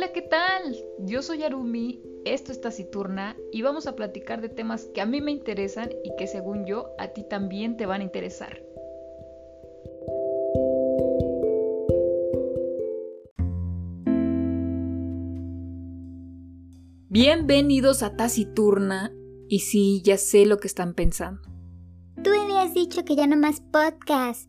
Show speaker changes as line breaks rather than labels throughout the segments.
Hola, ¿qué tal? Yo soy Arumi, esto es Taciturna y vamos a platicar de temas que a mí me interesan y que según yo a ti también te van a interesar. Bienvenidos a Taciturna y sí, ya sé lo que están pensando.
Tú habías dicho que ya no más podcast.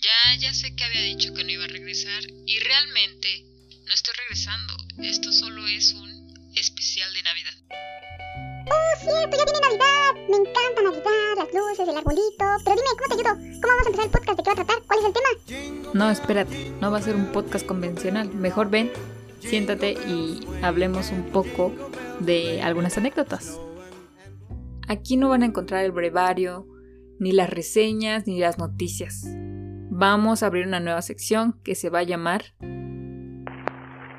Ya, ya sé que había dicho que no iba a regresar y realmente no estoy regresando. Esto solo es un especial de Navidad.
Oh, cierto, ya viene Navidad. Me encanta Navidad, las luces, el arbolito. Pero dime, ¿cómo te ayudo? ¿Cómo vamos a empezar el podcast? ¿De qué va a tratar? ¿Cuál es el tema?
No, espérate, no va a ser un podcast convencional. Mejor ven, siéntate y hablemos un poco de algunas anécdotas. Aquí no van a encontrar el brevario, ni las reseñas, ni las noticias vamos a abrir una nueva sección que se va a llamar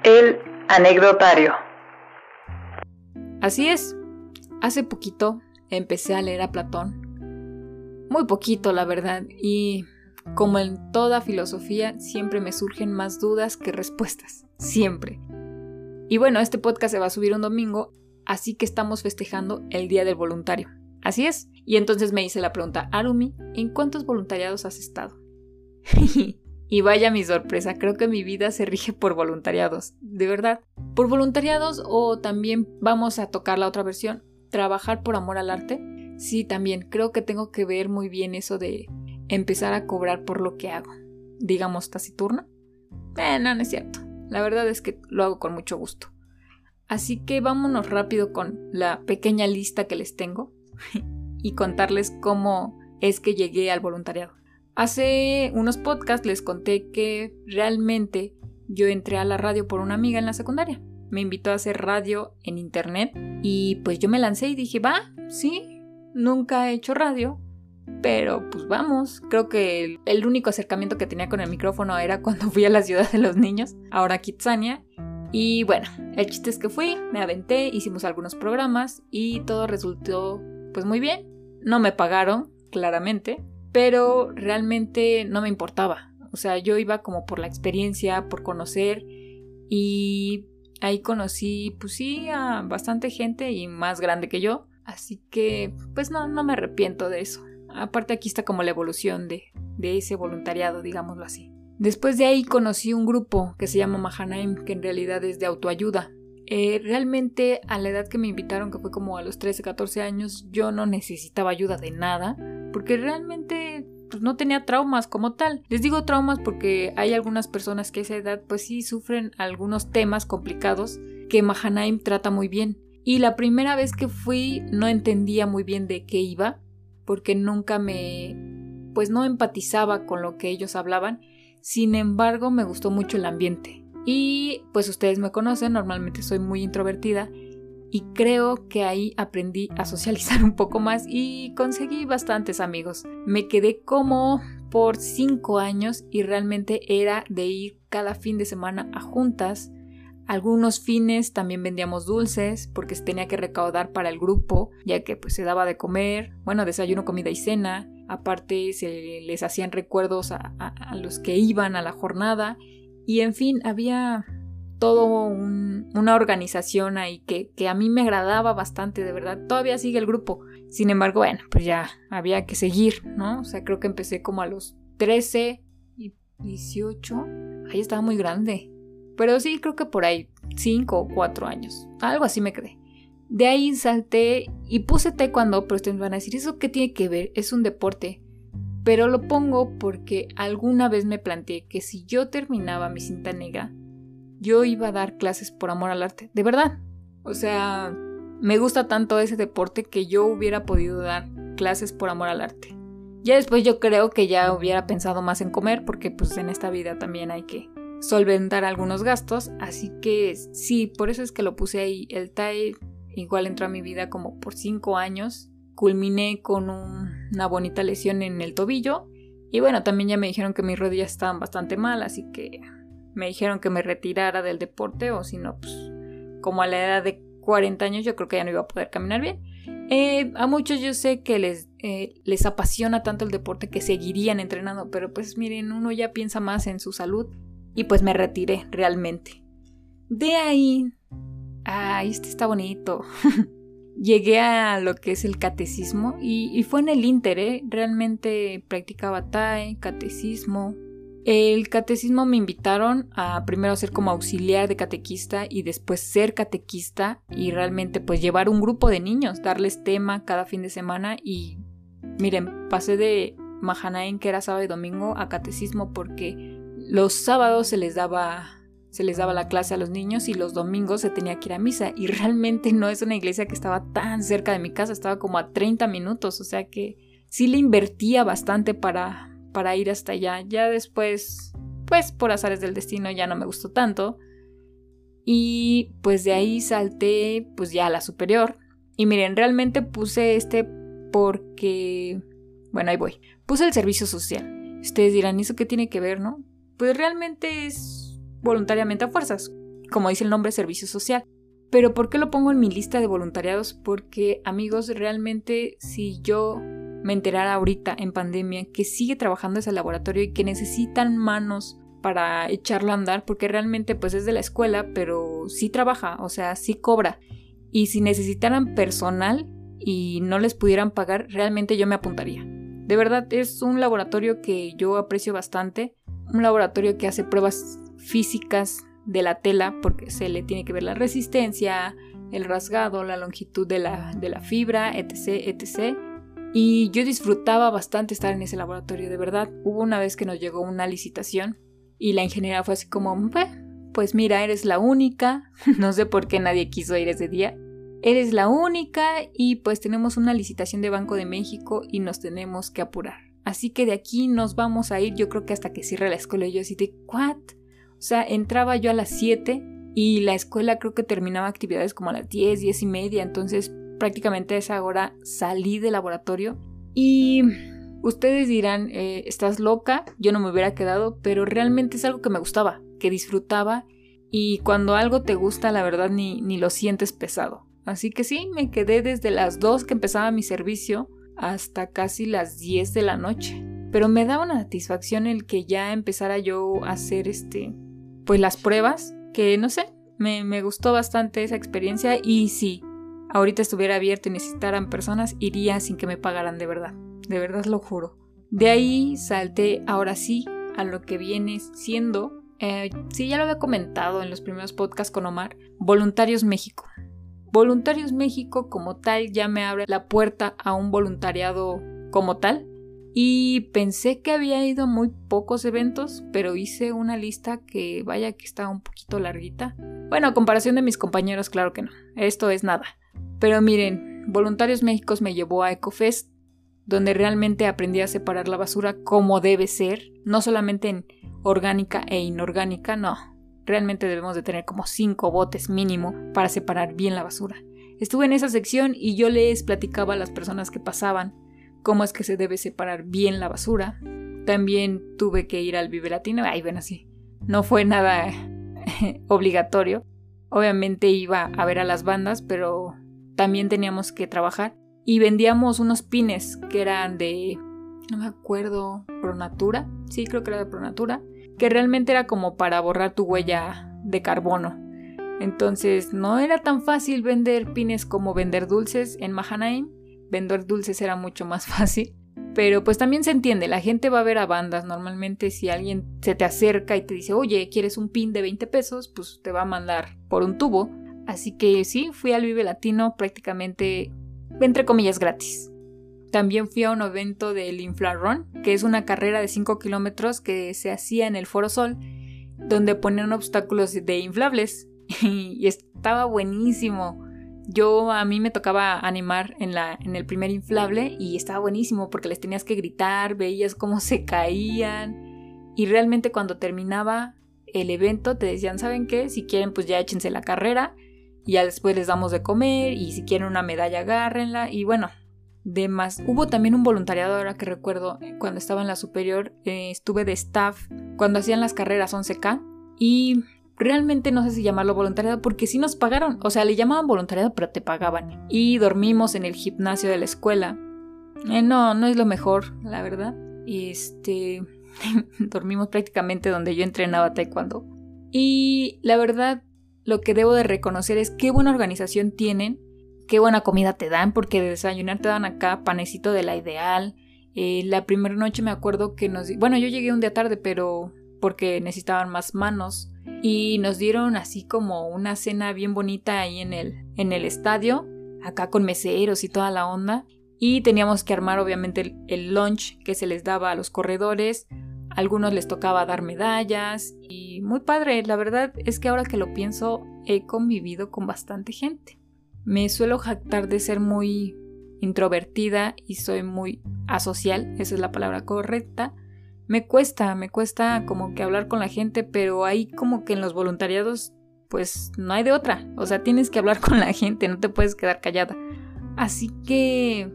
El anecdotario.
Así es, hace poquito empecé a leer a Platón. Muy poquito, la verdad, y como en toda filosofía, siempre me surgen más dudas que respuestas, siempre. Y bueno, este podcast se va a subir un domingo, así que estamos festejando el Día del Voluntario. Así es. Y entonces me hice la pregunta, Arumi, ¿en cuántos voluntariados has estado? y vaya mi sorpresa, creo que mi vida se rige por voluntariados, de verdad. Por voluntariados o también vamos a tocar la otra versión, trabajar por amor al arte. Sí, también creo que tengo que ver muy bien eso de empezar a cobrar por lo que hago. Digamos taciturna. Eh, no, no es cierto. La verdad es que lo hago con mucho gusto. Así que vámonos rápido con la pequeña lista que les tengo y contarles cómo es que llegué al voluntariado. Hace unos podcasts les conté que realmente yo entré a la radio por una amiga en la secundaria. Me invitó a hacer radio en internet y pues yo me lancé y dije, va, sí, nunca he hecho radio, pero pues vamos, creo que el, único acercamiento que tenía con el micrófono era cuando fui a la ciudad de los niños, ahora Kitsania. Y bueno, el chiste es que fui, me aventé, hicimos algunos programas y todo resultó pues muy bien. No me pagaron, claramente, pero realmente no me importaba. O sea, yo iba como por la experiencia, por conocer y ahí conocí, pues sí, a bastante gente y más grande que yo. Así que, pues no, no me arrepiento de eso. Aparte aquí está como la evolución de, de ese voluntariado, digámoslo así. Después de ahí conocí un grupo que se llama Mahanaim, que en realidad es de autoayuda. Eh, realmente a la edad que me invitaron, que fue como a los 13, 14 años, yo no necesitaba ayuda de nada, porque realmente pues, no tenía traumas como tal. Les digo traumas porque hay algunas personas que a esa edad pues sí sufren algunos temas complicados que Mahanaim trata muy bien. Y la primera vez que fui no entendía muy bien de qué iba, porque nunca me pues no empatizaba con lo que ellos hablaban. Sin embargo, me gustó mucho el ambiente. Y pues ustedes me conocen, normalmente soy muy introvertida y creo que ahí aprendí a socializar un poco más y conseguí bastantes amigos. Me quedé como por cinco años y realmente era de ir cada fin de semana a juntas. Algunos fines también vendíamos dulces porque se tenía que recaudar para el grupo, ya que pues se daba de comer, bueno, desayuno, comida y cena. Aparte se les hacían recuerdos a, a los que iban a la jornada y en fin, había todo una organización ahí que, que, a mí me agradaba bastante, de verdad. Todavía sigue el grupo. Sin embargo, bueno, pues ya había que seguir, ¿no? O sea, creo que empecé como a los 13 y 18. Ahí estaba muy grande. Pero sí, creo que por ahí 5 o 4 años. Algo así me quedé. De ahí salté y puse taekwondo, pero ustedes van a decir, ¿eso qué tiene que ver? Es un deporte pero lo pongo porque alguna vez me planteé que si yo terminaba mi cinta negra, yo iba a dar clases por amor al arte, de verdad. O sea, me gusta tanto ese deporte que yo hubiera podido dar clases por amor al arte. Ya después yo creo que ya hubiera pensado más en comer porque pues en esta vida también hay que solventar algunos gastos, así que sí, por eso es que lo puse ahí. El TAE igual entró a mi vida como por cinco años culminé con una bonita lesión en el tobillo. Y bueno, también ya me dijeron que mis rodillas estaban bastante mal, así que me dijeron que me retirara del deporte o si no, pues como a la edad de 40 años yo creo que ya no iba a poder caminar bien. Eh, a muchos yo sé que les, eh, les apasiona tanto el deporte que seguirían entrenando, pero pues miren, uno ya piensa más en su salud y pues me retiré realmente. de ahí, ay, este está bonito. Llegué a lo que es el catecismo y, fue en el Inter, ¿eh? realmente practicaba TAE, catecismo. El catecismo me invitaron a primero ser como auxiliar de catequista y después ser catequista y realmente pues llevar un grupo de niños, darles tema cada fin de semana y miren, pasé de Mahanaim que era sábado y domingo a catecismo porque los sábados se les daba se les daba la clase a los niños y los domingos se tenía que ir a misa. Y realmente no es una iglesia que estaba tan cerca de mi casa, estaba como a 30 minutos, o sea que sí le invertía bastante para, para ir hasta allá. Ya después, pues por azares del destino ya no me gustó tanto. Y pues de ahí salté pues ya a la superior. Y miren, realmente puse este porque... Bueno, ahí voy. Puse el servicio social. Ustedes dirán, ¿y eso qué tiene que ver, no? Pues realmente es voluntariamente a fuerzas, como dice el nombre servicio social. Pero ¿por qué lo pongo en mi lista de voluntariados? Porque amigos, realmente si yo me enterara ahorita en pandemia que sigue trabajando ese laboratorio y que necesitan manos para echarlo a andar, porque realmente pues es de la escuela, pero sí trabaja, o sea, sí cobra. Y si necesitaran personal y no les pudieran pagar, realmente yo me apuntaría. De verdad, es un laboratorio que yo aprecio bastante, un laboratorio que hace pruebas físicas de la tela porque se le tiene que ver la resistencia, el rasgado, la longitud de la, de la fibra, etc, etc. Y yo disfrutaba bastante estar en ese laboratorio, de verdad. Hubo una vez que nos llegó una licitación y la ingeniera fue así como, pues mira, eres la única, no sé por qué nadie quiso ir ese día, eres la única y pues tenemos una licitación de Banco de México y nos tenemos que apurar. Así que de aquí nos vamos a ir, yo creo que hasta que cierre la escuela. Y yo así de, ¿what? O sea, entraba yo a las 7 y la escuela creo que terminaba actividades como a las 10, 10 y media, entonces prácticamente a esa hora salí del laboratorio y ustedes dirán, eh, estás loca, yo no me hubiera quedado, pero realmente es algo que me gustaba, que disfrutaba y cuando algo te gusta la verdad ni, ni lo sientes pesado. Así que sí, me quedé desde las 2 que empezaba mi servicio hasta casi las 10 de la noche. Pero me daba una satisfacción el que ya empezara yo a hacer este pues las pruebas, que no sé, me, me gustó bastante esa experiencia y si ahorita estuviera abierto y necesitaran personas, iría sin que me pagaran de verdad, de verdad lo juro. De ahí salté ahora sí a lo que viene siendo, eh, sí ya lo había comentado en los primeros podcasts con Omar, Voluntarios México. Voluntarios México como tal ya me abre la puerta a un voluntariado como tal, y pensé que había ido a muy pocos eventos, pero hice una lista que vaya que está un poquito larguita. Bueno, a comparación de mis compañeros, claro que no. Esto es nada. Pero miren, Voluntarios México me llevó a EcoFest, donde realmente aprendí a separar la basura como debe ser, no solamente en orgánica e inorgánica, no. Realmente debemos de tener como cinco botes mínimo para separar bien la basura. Estuve en esa sección y yo les platicaba a las personas que pasaban cómo es que se debe separar bien la basura. También tuve que ir al Vive Latino, ay, bueno, sí, no fue nada obligatorio. Obviamente iba a ver a las bandas, pero también teníamos que trabajar. Y vendíamos unos pines que eran de, no me acuerdo, Pronatura, sí, creo que era de Pronatura, que realmente era como para borrar tu huella de carbono. Entonces no era tan fácil vender pines como vender dulces en Mahanaim, vender dulces era mucho más fácil. Pero pues también se entiende, la gente va a ver a bandas. Normalmente si alguien se te acerca y te dice, oye, ¿quieres un pin de 20 pesos? Pues te va a mandar por un tubo. Así que sí, fui al Vive Latino prácticamente, entre comillas, gratis. También fui a un evento del Inflarun, que es una carrera de 5 kilómetros que se hacía en el Foro Sol, donde ponían obstáculos de inflables. y estaba buenísimo. Yo a mí me tocaba animar en, la, en el primer inflable y estaba buenísimo porque les tenías que gritar, veías cómo se caían y realmente cuando terminaba el evento te decían, ¿saben qué? Si quieren pues ya échense la carrera y ya después les damos de comer y si quieren una medalla agárrenla y bueno, demás. Hubo también un voluntariado ahora que recuerdo eh, cuando estaba en la superior, eh, estuve de staff cuando hacían las carreras 11K y realmente no sé si llamarlo voluntariado porque sí nos pagaron, o sea, le llamaban voluntariado pero te pagaban. Y dormimos en el gimnasio de la escuela. Eh, no, no es lo mejor, la verdad. Este, dormimos prácticamente donde yo entrenaba taekwondo. Y la verdad, lo que debo de reconocer es qué buena organización tienen, qué buena comida te dan, porque de desayunar te dan acá panecito de la ideal. Eh, la primera noche me acuerdo que nos... Bueno, yo llegué un día tarde, pero porque necesitaban más manos. Y nos dieron así como una cena bien bonita ahí en el, en el estadio, acá con meseros y toda la onda. Y teníamos que armar obviamente el, el lunch que se les daba a los corredores. Algunos les tocaba dar medallas y muy padre. La verdad es que ahora que lo pienso he convivido con bastante gente. Me suelo jactar de ser muy introvertida y soy muy asocial, esa es la palabra correcta. Me cuesta, me cuesta como que hablar con la gente, pero ahí como que en los voluntariados pues no hay de otra. O sea, tienes que hablar con la gente, no te puedes quedar callada. Así que,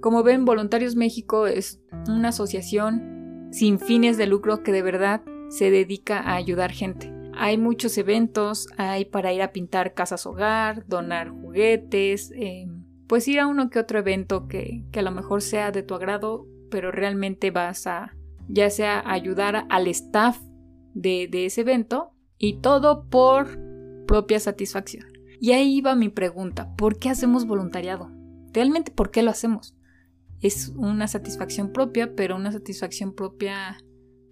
como ven, Voluntarios México es una asociación sin fines de lucro que de verdad se dedica a ayudar gente. Hay muchos eventos, hay para ir a pintar casas hogar, donar juguetes, eh, pues ir a uno que otro evento que, a lo mejor sea de tu agrado, pero realmente vas a ya sea ayudar al staff de, de ese evento y todo por propia satisfacción. Y ahí va mi pregunta, ¿por qué hacemos voluntariado? ¿Realmente por qué lo hacemos? Es una satisfacción propia, pero una satisfacción propia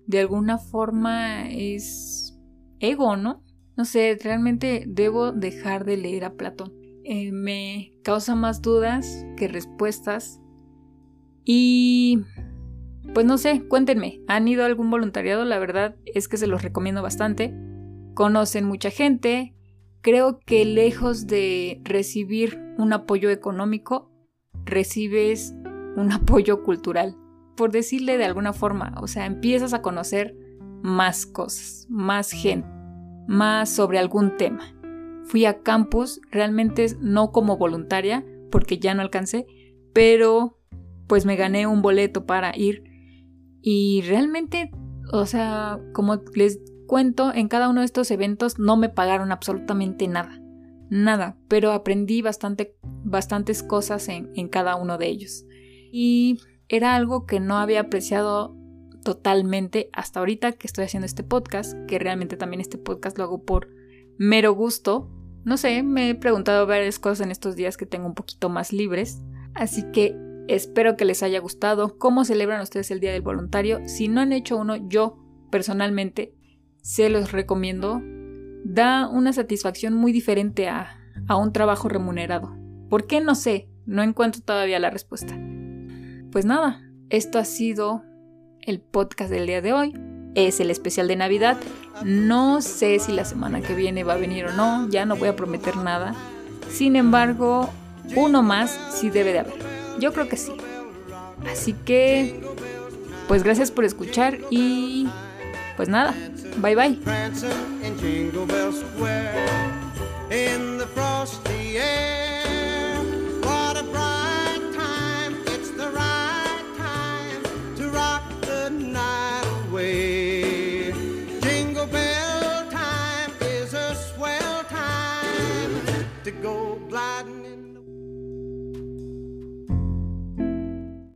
de alguna forma es ego, ¿no? No sé, realmente debo dejar de leer a Platón. Eh, me causa más dudas que respuestas. Y... Pues no sé, cuéntenme, ¿han ido a algún voluntariado? La verdad es que se los recomiendo bastante. Conocen mucha gente. Creo que lejos de recibir un apoyo económico, recibes un apoyo cultural. Por decirle de alguna forma, o sea, empiezas a conocer más cosas, más gente, más sobre algún tema. Fui a campus, realmente no como voluntaria, porque ya no alcancé, pero pues me gané un boleto para ir y realmente, o sea, como les cuento, en cada uno de estos eventos no me pagaron absolutamente nada, nada, pero aprendí bastante, bastantes cosas en, en cada uno de ellos. Y era algo que no había apreciado totalmente hasta ahorita que estoy haciendo este podcast, que realmente también este podcast lo hago por mero gusto. No sé, me he preguntado varias cosas en estos días que tengo un poquito más libres, así que espero que les haya gustado. ¿Cómo celebran ustedes el Día del Voluntario? Si no han hecho uno, yo personalmente se los recomiendo. Da una satisfacción muy diferente a, a un trabajo remunerado. ¿Por qué? No sé, no encuentro todavía la respuesta. Pues nada, esto ha sido el podcast del día de hoy. Es el especial de Navidad. No sé si la semana que viene va a venir o no, ya no voy a prometer nada. Sin embargo, uno más sí debe de haber. Yo creo que sí. Así que, pues gracias por escuchar y pues nada, bye bye.